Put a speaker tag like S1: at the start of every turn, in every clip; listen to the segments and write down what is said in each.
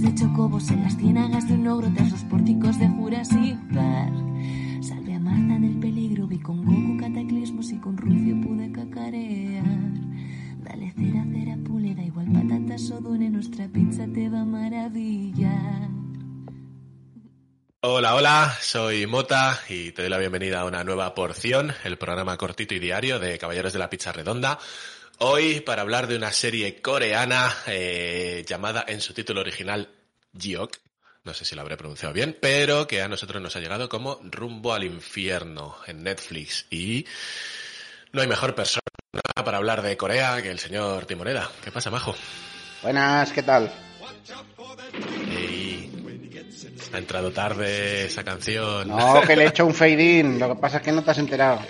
S1: De chocobos en las ciénagas de un ogro tras los pórticos de Jurassic Park. Salve a Marta del peligro, vi con Goku cataclismos y con Rufio pude cacarear. Dale cera, cera, igual patatas o dune, nuestra pizza te va a.
S2: Hola, hola, soy Mota y te doy la bienvenida a una nueva porción, el programa cortito y diario de Caballeros de la Pizza Redonda. Hoy para hablar de una serie coreana eh, llamada en su título original Jiok, no sé si lo habré pronunciado bien, pero que a nosotros nos ha llegado como Rumbo al Infierno en Netflix. Y no hay mejor persona para hablar de Corea que el señor Timoreda. ¿Qué pasa, Majo?
S3: Buenas, ¿qué tal?
S2: Ha entrado tarde esa canción.
S3: No, que le he hecho un fade in, lo que pasa es que no te has enterado.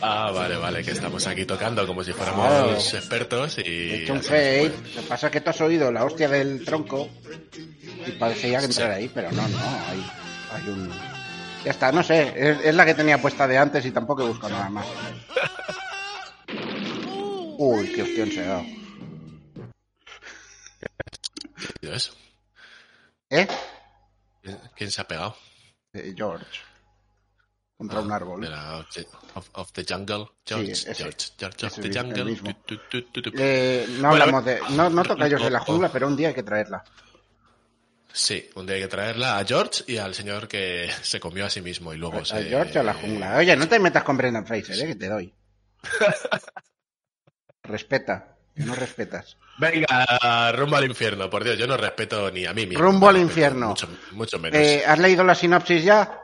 S2: Ah, vale, vale, que estamos aquí tocando como si fuéramos
S3: Claro.
S2: expertos y...
S3: He hecho un fade, lo que pasa es que tú has oído la hostia del tronco y parecía que entrar ahí, pero no, no, hay, hay un... Ya está, no sé, es, es la que tenía puesta de antes y tampoco he buscado nada más. Uy, qué hostión se ha dado. ¿Eh?
S2: ¿Quién- ¿Quién se ha pegado?
S3: Eh, George. Contra un árbol.
S2: Of, of the Jungle. George,
S3: ese.
S2: George, George of the Jungle. Tu, tu, tu.
S3: Eh, no
S2: Bueno,
S3: hablamos de... No, no toca ellos de la
S2: oh,
S3: jungla,
S2: oh.
S3: pero un día hay que traerla.
S2: Sí, un día hay que traerla a George y al señor que se comió a sí mismo y luego
S3: A
S2: se...
S3: George o a la jungla. Oye, no te metas con Brendan Fraser, ¿eh? Que te doy. Respeta, no respetas.
S2: Venga, rumbo al infierno, por Dios, yo no respeto ni a mí mismo.
S3: Rumbo al infierno.
S2: Mucho, mucho menos.
S3: Eh, ¿Has leído la sinopsis ya?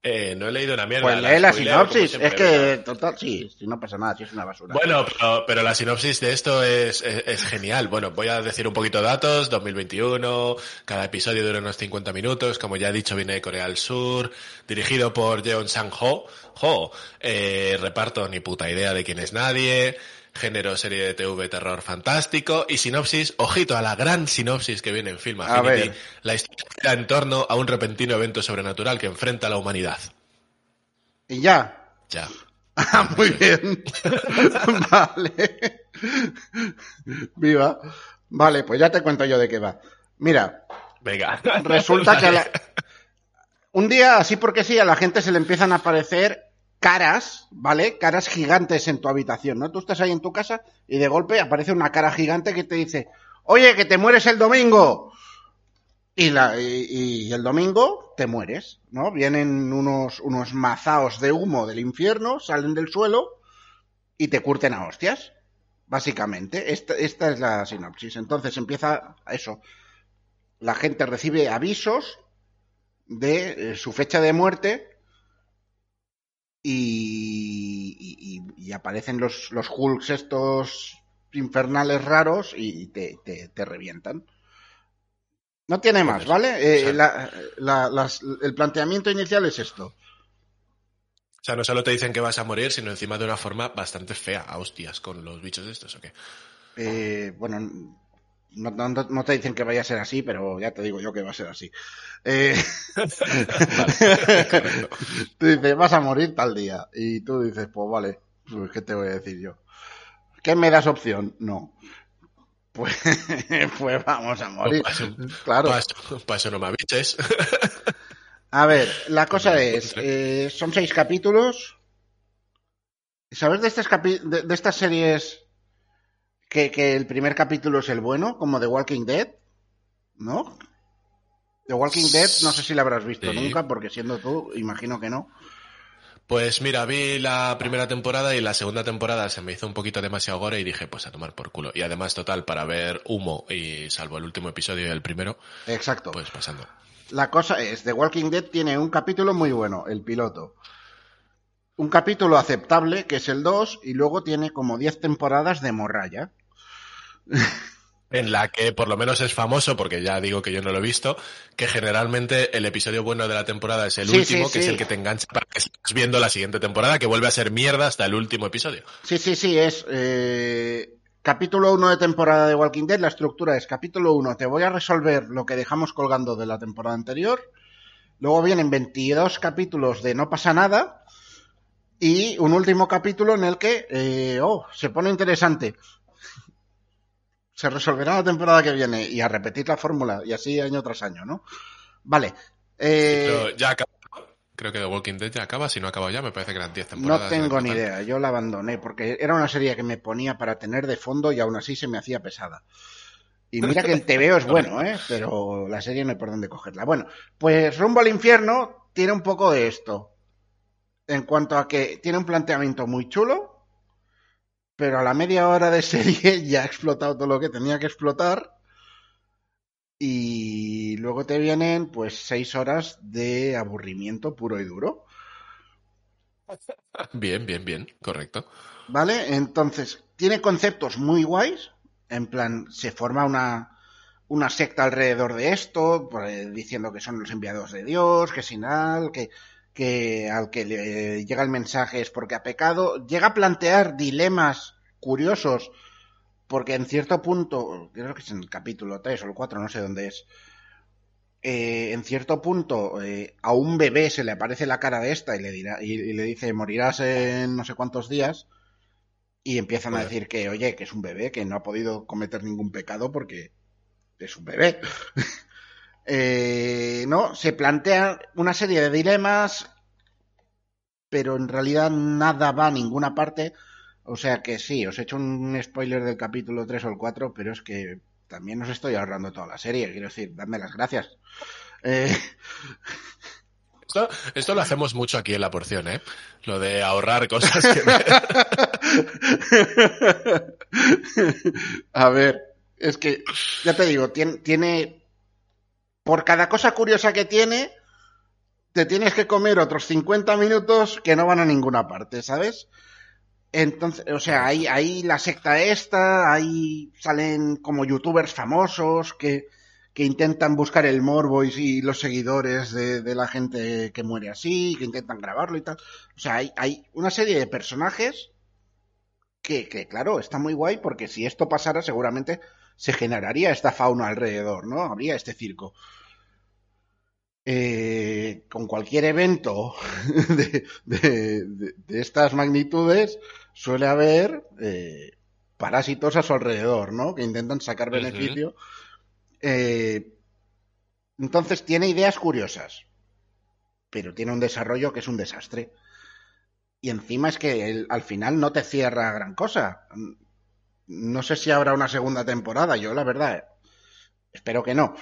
S2: Eh, no he leído una mierda.
S3: Pues lee la sinopsis. Es que, total, sí, sí, no pasa nada, sí es una basura.
S2: Bueno, pero, pero la sinopsis de esto es, es, es genial. Bueno, voy a decir un poquito de datos. 2021, cada episodio dura unos 50 minutos. Como ya he dicho, viene de Corea del Sur, dirigido por Jeon Sang-ho. Ho. Eh, reparto ni puta idea de quién es nadie. Género serie de TV terror fantástico. Y sinopsis, ojito a la gran sinopsis que viene en Film Affinity. La historia en torno a un repentino evento sobrenatural que enfrenta a la humanidad.
S3: Y ya.
S2: Ya.
S3: Ah, muy bien. vale. Viva. Vale, pues ya te cuento yo de qué va. Mira,
S2: Venga.
S3: resulta que a la- un día, así porque sí, a la gente se le empiezan a aparecer caras, ¿vale? Caras gigantes en tu habitación, ¿no? Tú estás ahí en tu casa y de golpe aparece una cara gigante que te dice, oye, que te mueres el domingo. Y, la, y, el domingo te mueres, ¿no? Vienen unos, unos mazaos de humo del infierno, salen del suelo y te curten a hostias. Básicamente, esta, esta es la sinopsis. Entonces empieza eso. La gente recibe avisos de eh, su fecha de muerte y, y- y- y aparecen los, los Hulks estos infernales raros y te, te- te revientan. No tiene más, ¿vale? Eh,
S2: o sea-
S3: la- la- las- el planteamiento inicial es esto.
S2: O sea, no solo te dicen que vas a morir, sino encima de una forma bastante fea, a hostias, con los bichos estos, ¿o qué?
S3: Eh, bueno, no, no- no- no te dicen que vaya a ser así, pero ya te digo yo que va a ser así. Eh,
S2: correcto.
S3: Tú dices, vas a morir tal día. Y tú dices, pues vale, pues ¿qué te voy a decir yo? ¿Qué me das opción? No. Pues, pues vamos a morir.
S2: Pues paso,
S3: Claro.
S2: paso, paso no me aviches.
S3: A ver, la cosa es, eh, son seis capítulos. ¿Sabes de estas, de, de estas series que, que el primer capítulo es el bueno, como The Walking Dead? ¿No? The Walking Dead, no sé si la habrás visto
S2: Sí.
S3: nunca, porque siendo tú, imagino que no.
S2: Pues mira, vi la primera temporada y la segunda temporada se me hizo un poquito demasiado gore y dije, pues a tomar por culo. Y además, total, para ver humo y salvo el último episodio y el primero,
S3: Exacto.
S2: pues pasando.
S3: La cosa es, The Walking Dead tiene un capítulo muy bueno, el piloto. Un capítulo aceptable, que es el 2, y luego tiene como 10 temporadas de morralla.
S2: En la que por lo menos es famoso, porque ya digo que yo no lo he visto, que generalmente el episodio bueno de la temporada es el
S3: Sí,
S2: último,
S3: sí,
S2: que es el que te engancha para que sigas viendo la siguiente temporada, que vuelve a ser mierda hasta el último episodio.
S3: Sí, sí, sí, es eh, capítulo 1 de temporada de Walking Dead. La estructura es capítulo 1, te voy a resolver lo que dejamos colgando de la temporada anterior. Luego vienen 22 capítulos de no pasa nada. Y un último capítulo en el que, eh, oh, se pone interesante. Se resolverá la temporada que viene y a repetir la fórmula y así año tras año, ¿no? Vale. Eh,
S2: Pero ya acaba. Creo que The Walking Dead ya acaba, si no ha acabado ya, me parece que eran 10
S3: No
S2: temporadas.
S3: tengo
S2: en
S3: ni idea, yo la abandoné porque era una serie que me ponía para tener de fondo y aún así se me hacía pesada. Y mira que el TVO es bueno, ¿eh? pero la serie no hay por dónde cogerla. Bueno, pues Rumbo al Infierno tiene un poco de esto. En cuanto a que tiene un planteamiento muy chulo, pero a la media hora de serie ya ha explotado todo lo que tenía que explotar. Y luego te vienen pues seis horas de aburrimiento puro y duro.
S2: Bien, bien, bien, correcto.
S3: ¿Vale? Entonces, tiene conceptos muy guays. En plan, se forma una, una secta alrededor de esto, pues, diciendo que son los enviados de Dios, que sin al, que, que al que le llega el mensaje es porque ha pecado. Llega a plantear dilemas curiosos, porque en cierto punto, creo que es en el capítulo 3 o el 4, no sé dónde es, eh, en cierto punto eh, a un bebé se le aparece la cara de esta y le dirá y, y le dice morirás en no sé cuántos días y empiezan a decir que oye que es un bebé que no ha podido cometer ningún pecado porque es un bebé Eh, no se plantea una serie de dilemas pero en realidad nada va a ninguna parte. O sea que sí os he hecho un spoiler del capítulo 3 o el 4 pero es que también os estoy ahorrando toda la serie quiero decir dadme las gracias. Eh,
S2: Esto, esto lo hacemos mucho aquí en la porción, ¿eh? Lo de ahorrar cosas que...
S3: A ver, es que, ya te digo, tiene, tiene, por cada cosa curiosa que tiene, te tienes que comer otros 50 minutos que no van a ninguna parte, ¿sabes? Entonces, o sea, hay, la secta esta, ahí salen como youtubers famosos que, que intentan buscar el morbo y, y los seguidores de, de la gente que muere así, que intentan grabarlo y tal. O sea, hay, hay una serie de personajes que, que, claro, está muy guay porque si esto pasara seguramente se generaría esta fauna alrededor, ¿no? Habría este circo. Eh, con cualquier evento de, de, de, de, estas magnitudes suele haber eh, parásitos a su alrededor, ¿no? Que intentan sacar beneficio. Eh, entonces tiene ideas curiosas, pero tiene un desarrollo que es un desastre. Y encima es que el, al final no te cierra gran cosa. No sé si habrá una segunda temporada, yo la verdad espero que no.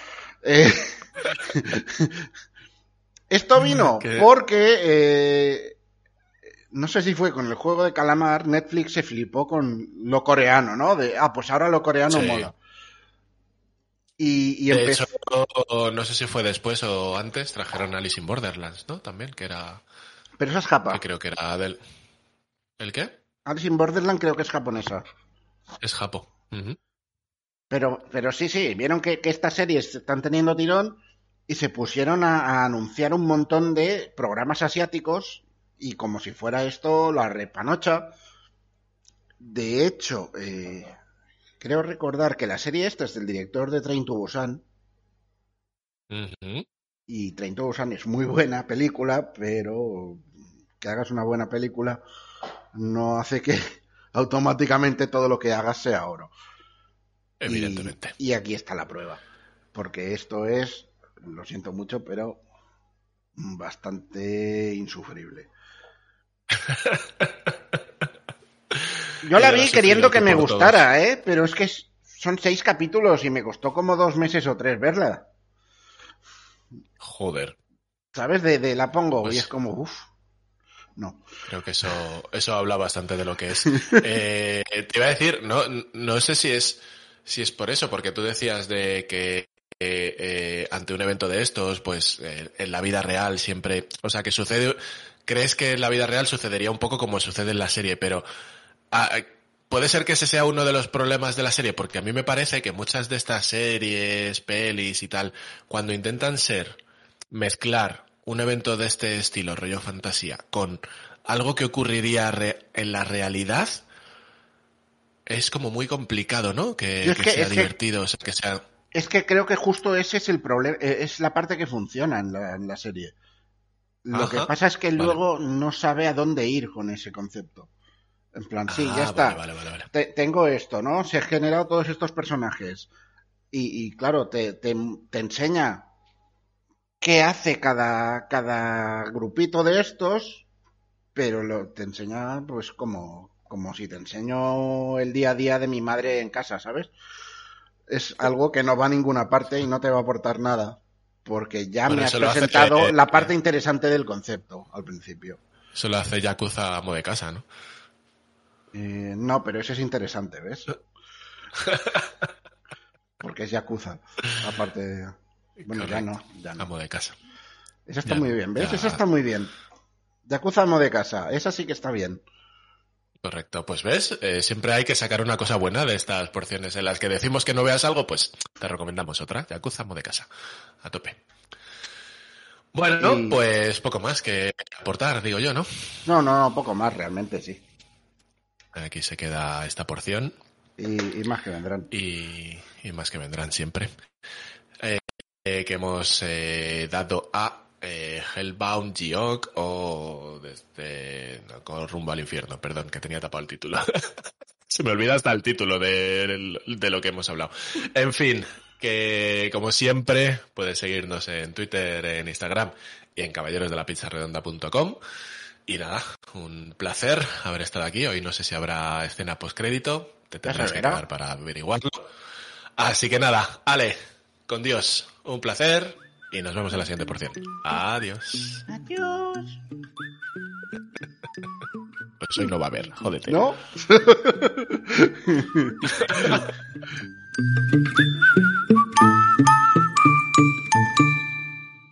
S3: Eh, esto vino ¿Qué? porque eh, no sé si fue con el juego de calamar, Netflix se flipó con lo coreano, ¿no? De, ah, pues ahora lo coreano sí. mola.
S2: Y, y de empezó... hecho, no sé si fue después o antes, trajeron Alice in Borderlands, ¿no? También, que era...
S3: Pero esa es japa.
S2: Que creo que era del... ¿El qué?
S3: Alice in Borderland creo que es japonesa.
S2: Es japo. Uh -huh.
S3: Pero, pero sí, sí, vieron que, que estas series están teniendo tirón y se pusieron a, a, anunciar un montón de programas asiáticos y como si fuera esto la repanocha. De hecho, eh, creo recordar que la serie esta es del director de Train to Busan.
S2: Uh -huh.
S3: Y Train to Busan es muy buena película, pero que hagas una buena película no hace que automáticamente todo lo que hagas sea oro.
S2: Evidentemente.
S3: Y, y, aquí está la prueba. Porque esto es, lo siento mucho, pero bastante insufrible. Yo la vi queriendo que me gustara, todos. ¿eh? Pero es que son seis capítulos y me costó como dos meses o tres verla.
S2: Joder.
S3: ¿Sabes? De, de la pongo pues... y es como, uff. No.
S2: Creo que eso, eso habla bastante de lo que es. eh, te iba a decir, no, no sé si es, si es por eso, porque tú decías de que eh, eh, ante un evento de estos, pues eh, en la vida real siempre, o sea, que sucede, crees que en la vida real sucedería un poco como sucede en la serie, pero ah, puede ser que ese sea uno de los problemas de la serie, porque a mí me parece que muchas de estas series, pelis y tal, cuando intentan ser, mezclar un evento de este estilo, rollo fantasía, con algo que ocurriría en la realidad, es como muy complicado, ¿no? Que, sea divertido, que, sea...
S3: Es que creo que justo ese es el problema, eh, es la parte que funciona en la, serie. Lo que pasa es que luego no sabe a dónde ir con ese concepto. En plan, sí, ya ah, está. tengo esto, ¿no? Se han generado todos estos personajes. Y, claro, te, te, enseña qué hace cada, cada grupito de estos, pero lo, te enseña pues como, como si te enseño el día a día de mi madre en casa, ¿sabes? Es algo que no va a ninguna parte y no te va a aportar nada, porque ya me has presentado la parte interesante del concepto al principio.
S2: Eso lo hace Yakuza amo de casa, ¿no?
S3: Eh, no, pero ese es interesante, ¿ves? Porque es Yakuza, aparte de... Bueno, ya no, ya no.
S2: Amo de casa.
S3: Esa está muy bien, ¿ves? Esa está muy bien. Yakuza amo de casa, esa sí que está bien.
S2: Correcto, pues ves, eh, siempre hay que sacar una cosa buena de estas porciones en las que decimos que no veas algo, pues te recomendamos otra, Yakuza amo de casa, a tope. Bueno, pues poco más que aportar, digo yo, ¿no?
S3: No, no, no, poco más, realmente sí.
S2: Aquí se queda esta porción.
S3: Y, más que vendrán.
S2: Y, más que vendrán siempre. Eh, eh, que hemos eh, dado a Hellbound Geog o desde con rumbo al infierno, perdón, que tenía tapado el título. se me olvida hasta el título de, de lo que hemos hablado. En fin, que como siempre puedes seguirnos en Twitter, en Instagram y en caballerosdelapizarredonda.com. Y nada, un placer haber estado aquí. Hoy no sé si habrá escena postcrédito. Te tendrás que quedar para averiguarlo. Así que nada, Ale, con Dios, un placer y nos vemos en la siguiente porción. Adiós.
S3: Adiós.
S2: Pues hoy no va a haber, jódete.
S3: ¿No?